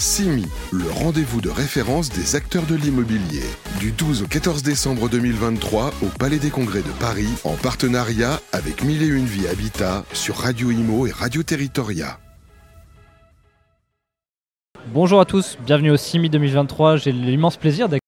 CIMI, le rendez-vous de référence des acteurs de l'immobilier. Du 12 au 14 décembre 2023 au Palais des Congrès de Paris, en partenariat avec Mille et Une Vie Habitat sur Radio Imo et Radio Territoria. Bonjour à tous, bienvenue au CIMI 2023. J'ai l'immense plaisir d'accueillir